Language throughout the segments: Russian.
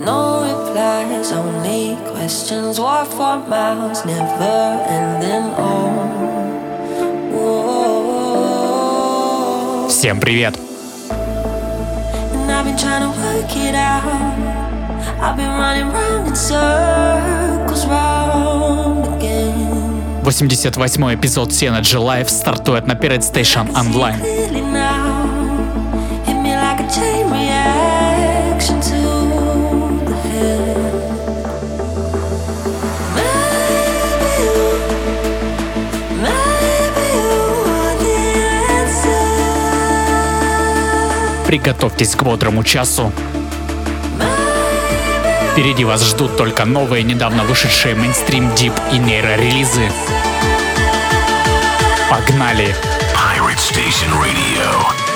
No replies, only questions. Walk for miles, never ending. Oh, Всем привет! I've been trying to work it out. I've been running round in circles, round again. 88-й эпизод Synergy Live стартует на Pirate Station Online. Hit me like a chain Приготовьтесь к бодрому часу. Впереди вас ждут только новые, недавно вышедшие мейнстрим, дип и нейро-релизы. Погнали! Pirate Station Radio.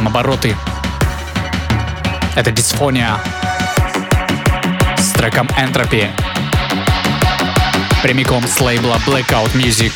Набираем обороты. Это дисфония с треком Entropy. Прямиком с лейбла Blackout Music.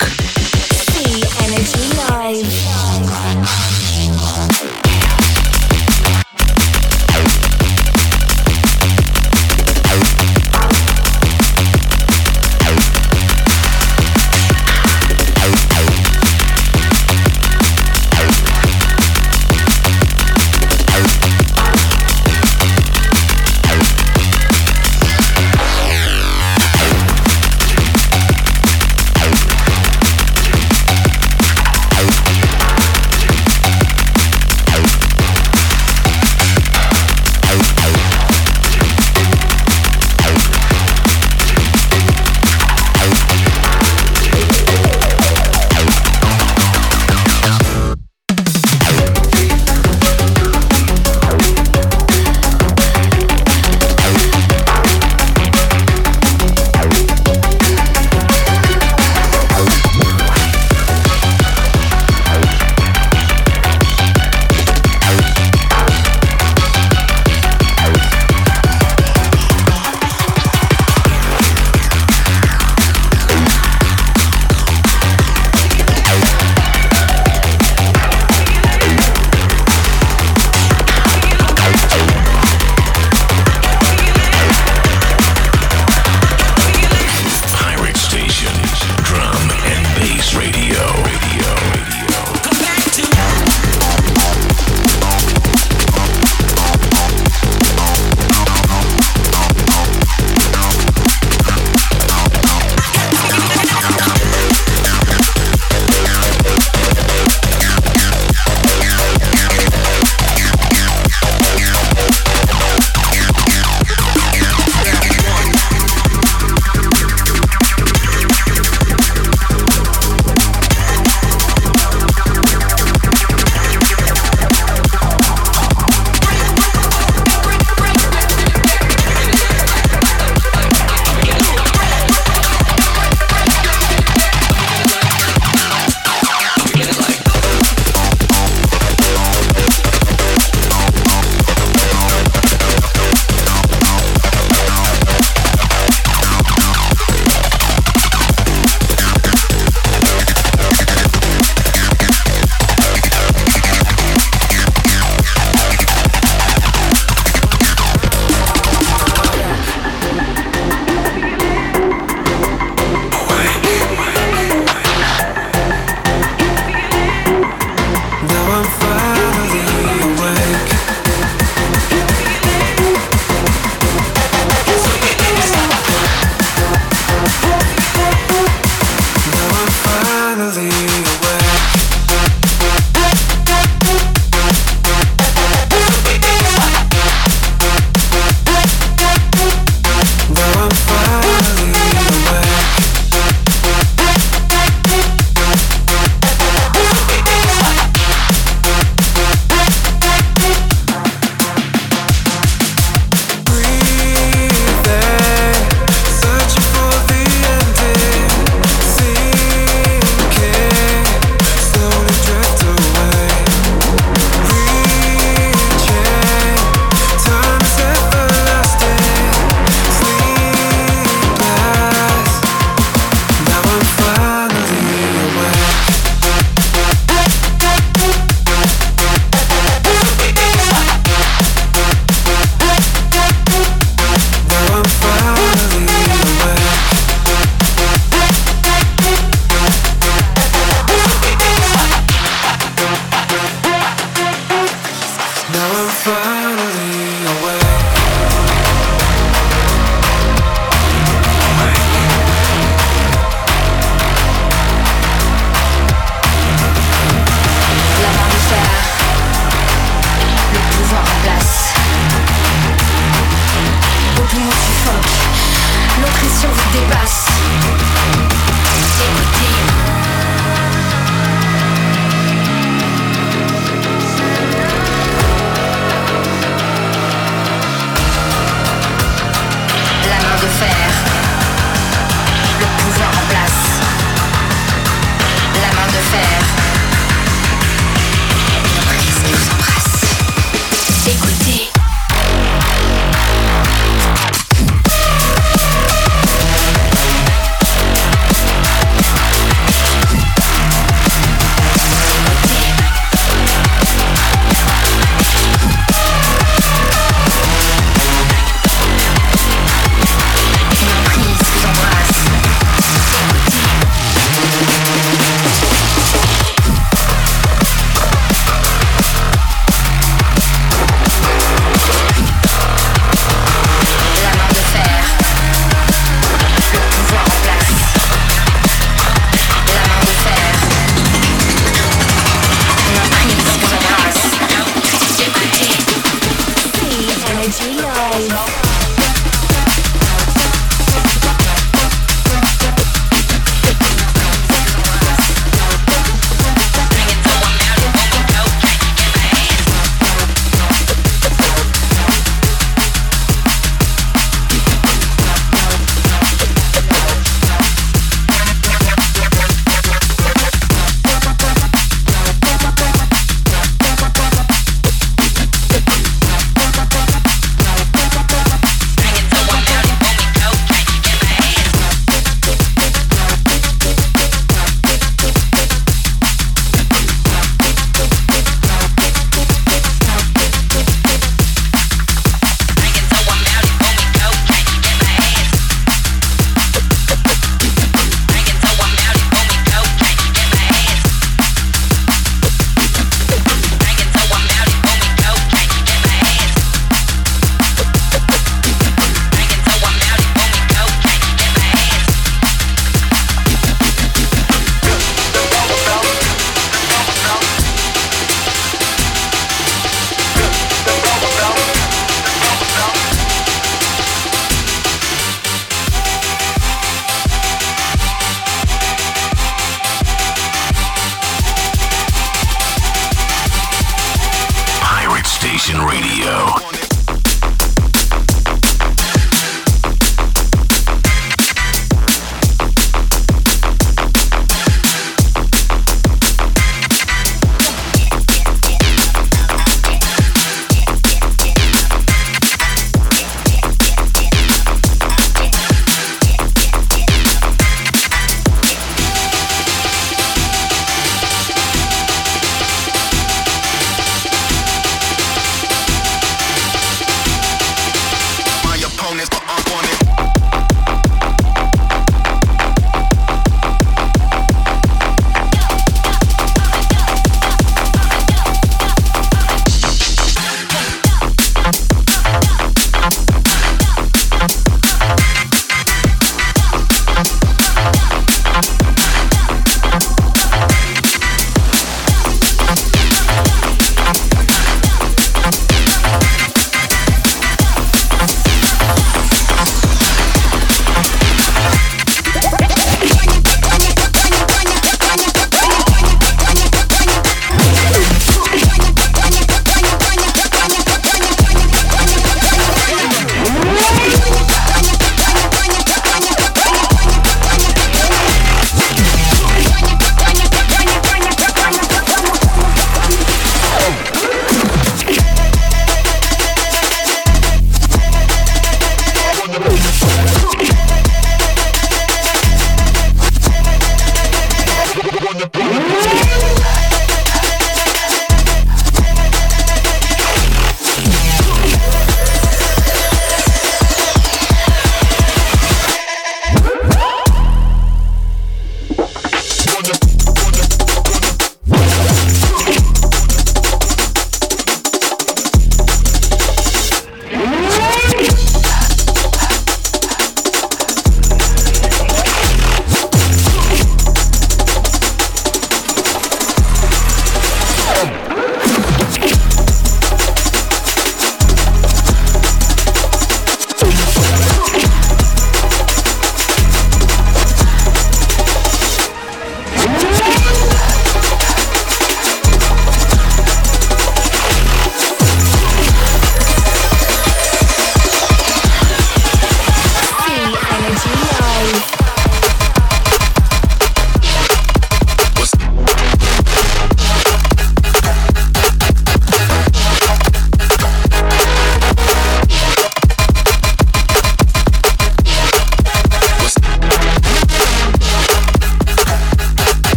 I'm finally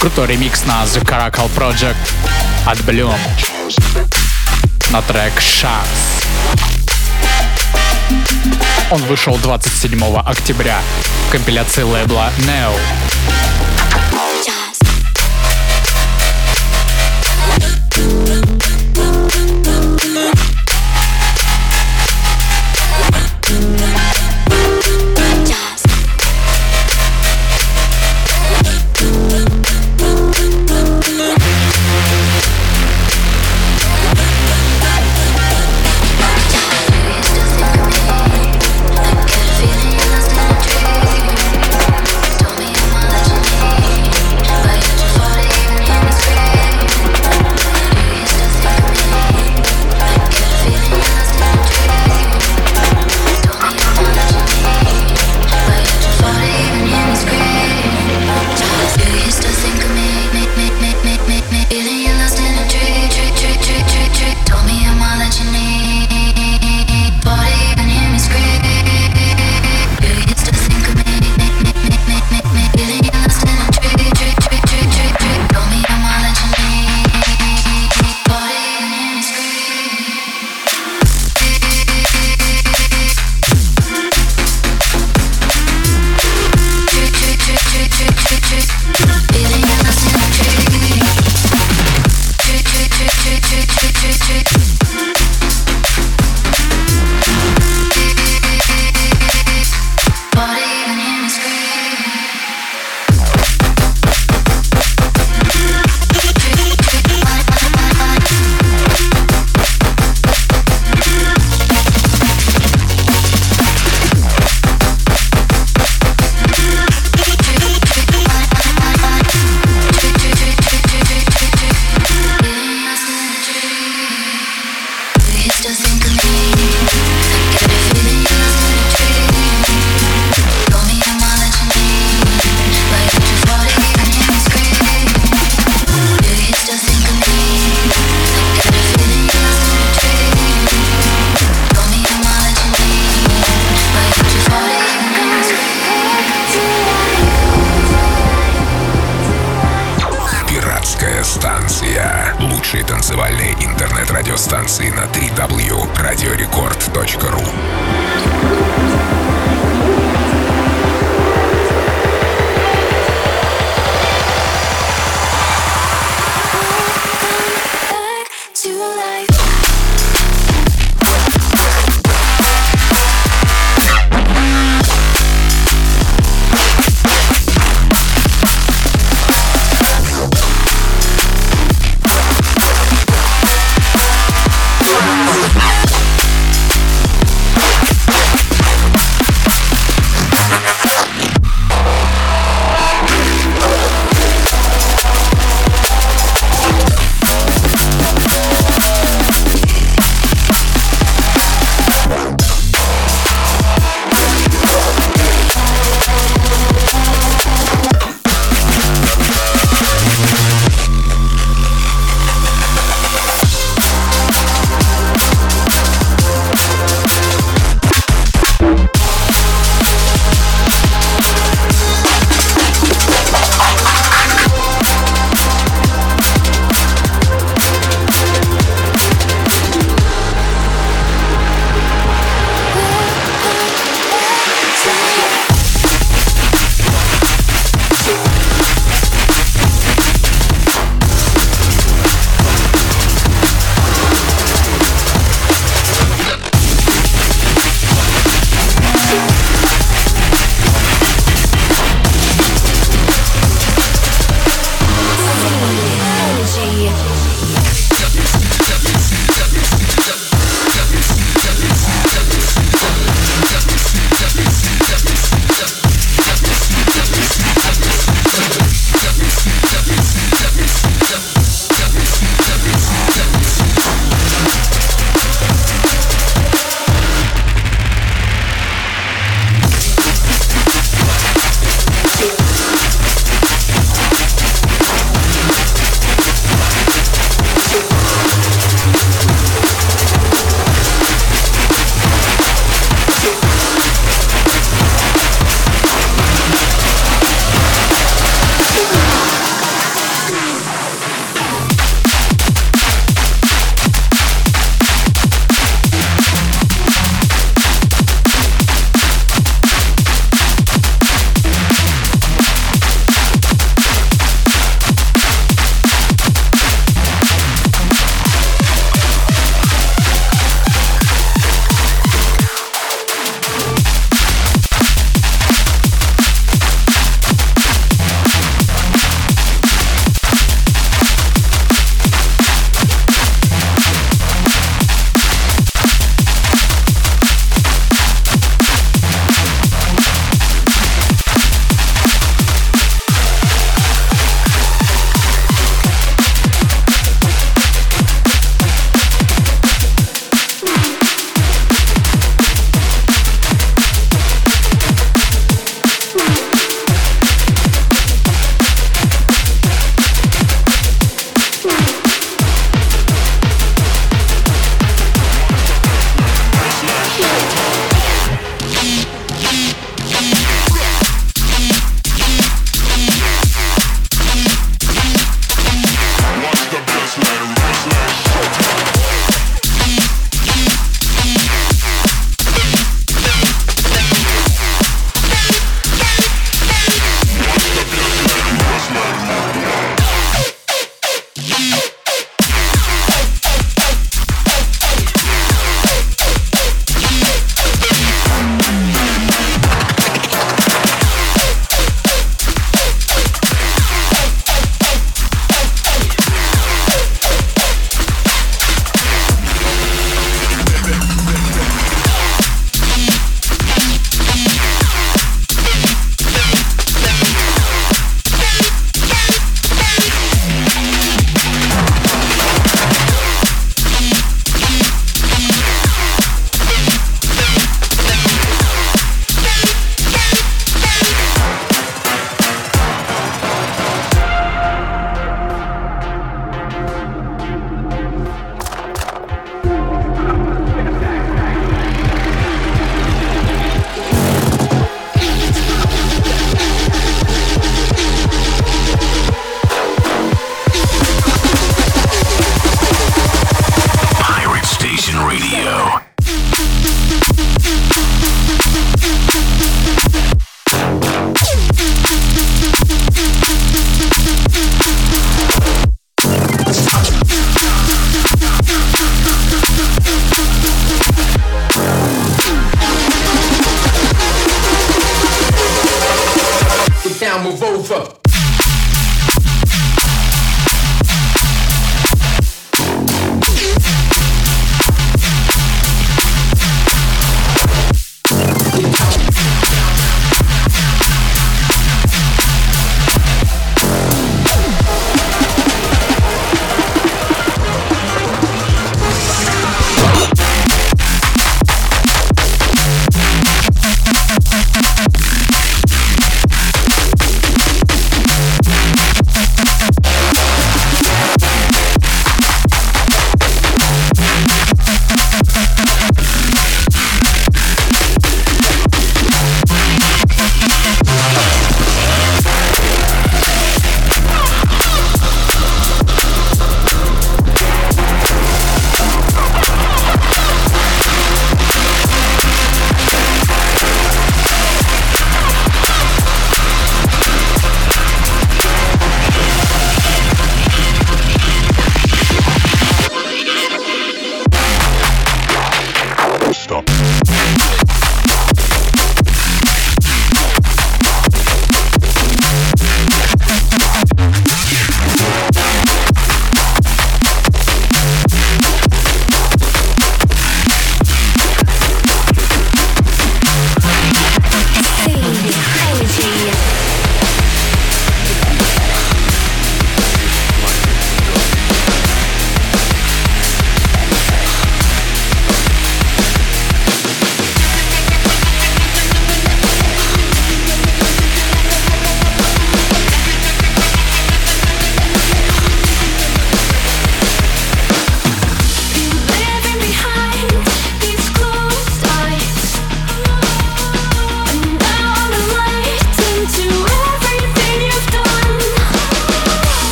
Крутой ремикс на The Caracal Project от Bloom на трек «Шанс». Он вышел 27 октября в компиляции лейбла Neo.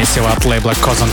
Месиво от лейбла Cosm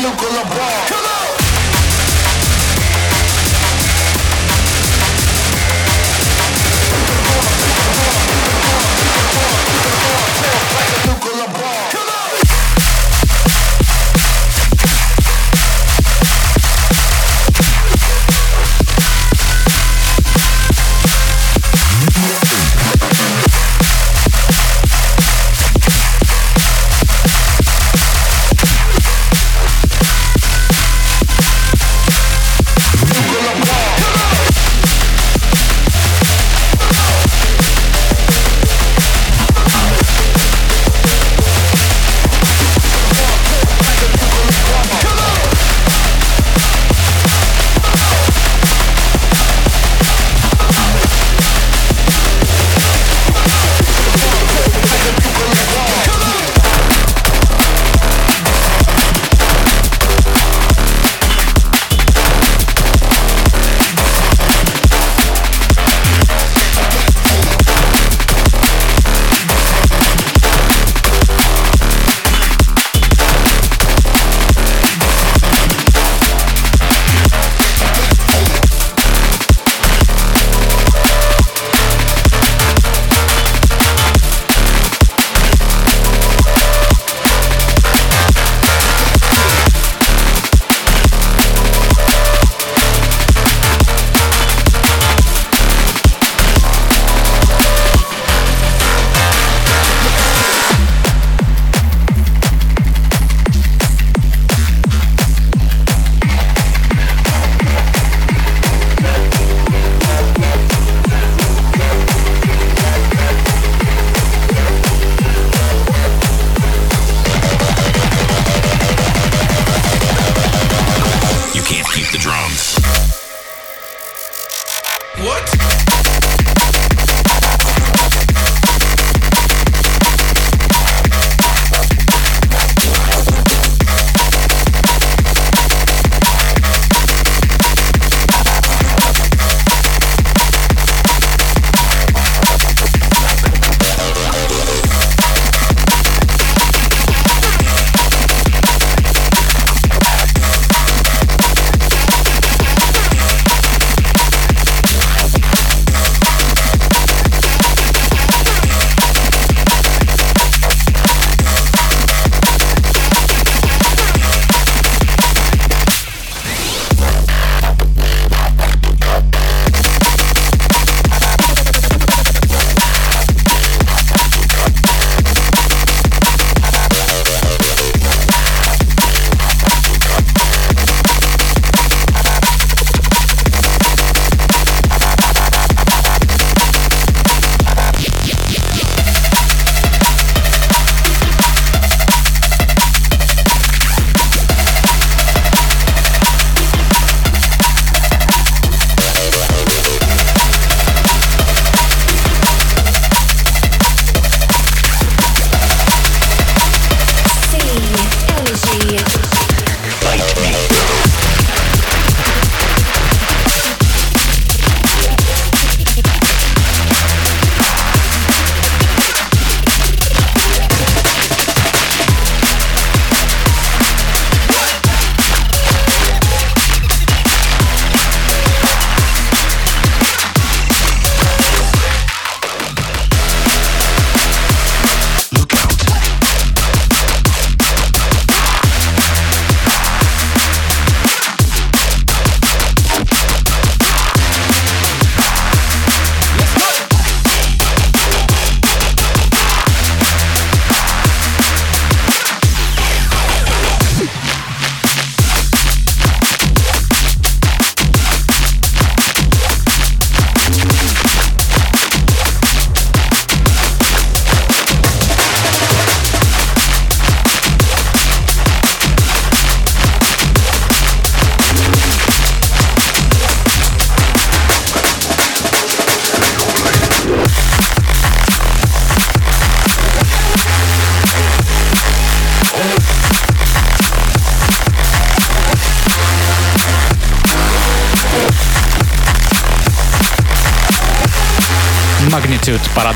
nuclear bomb.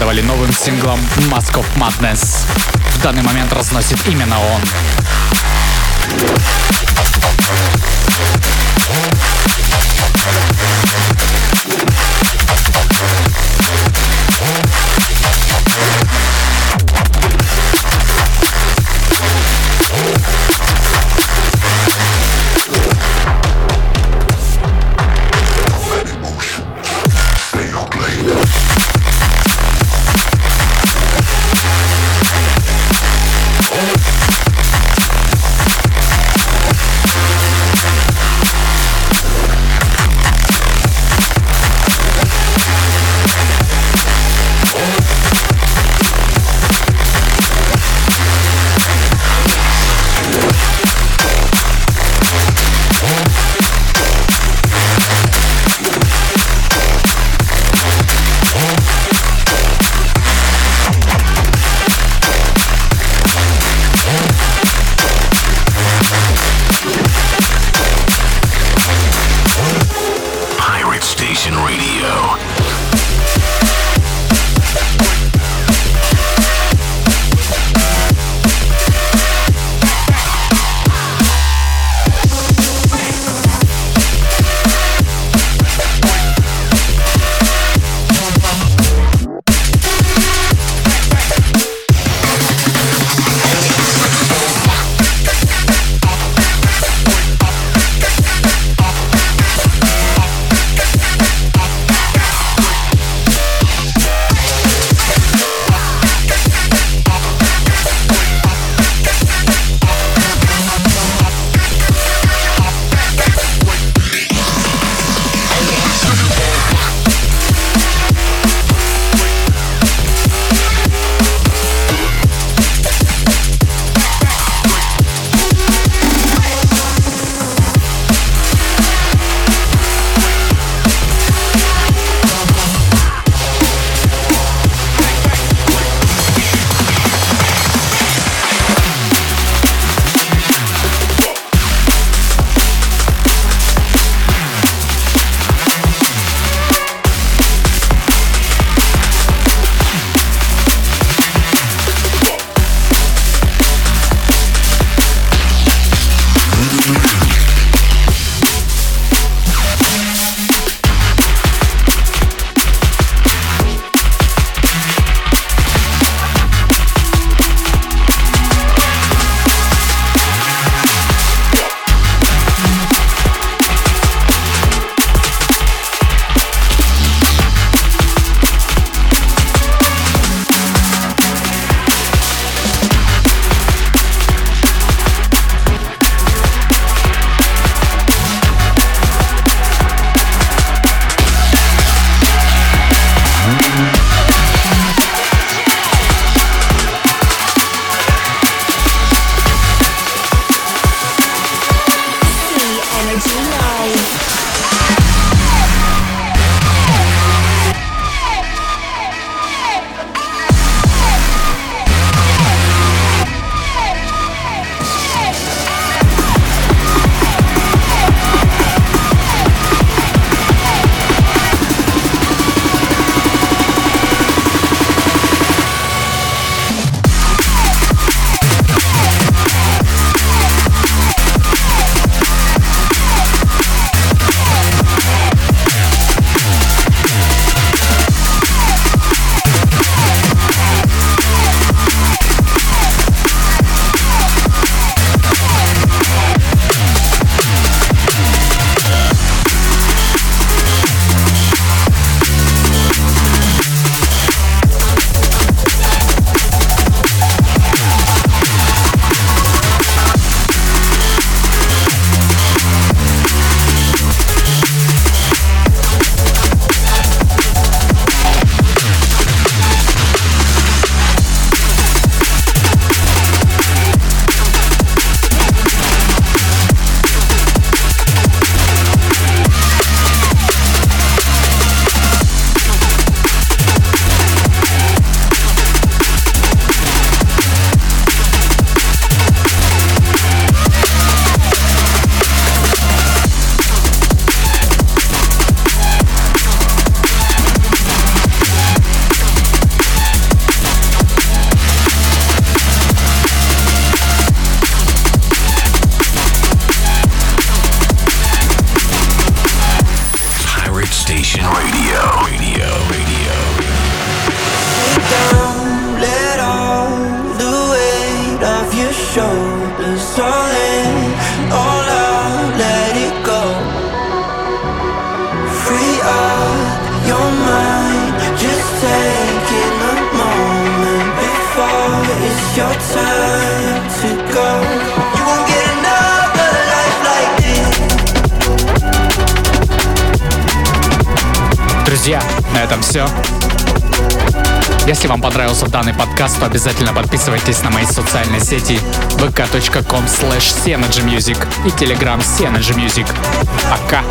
Порадовали новым синглом Mask of Madness. В данный момент разносит именно он. подкаст, то обязательно подписывайтесь на мои социальные сети vk.com slash и telegram Music. Пока!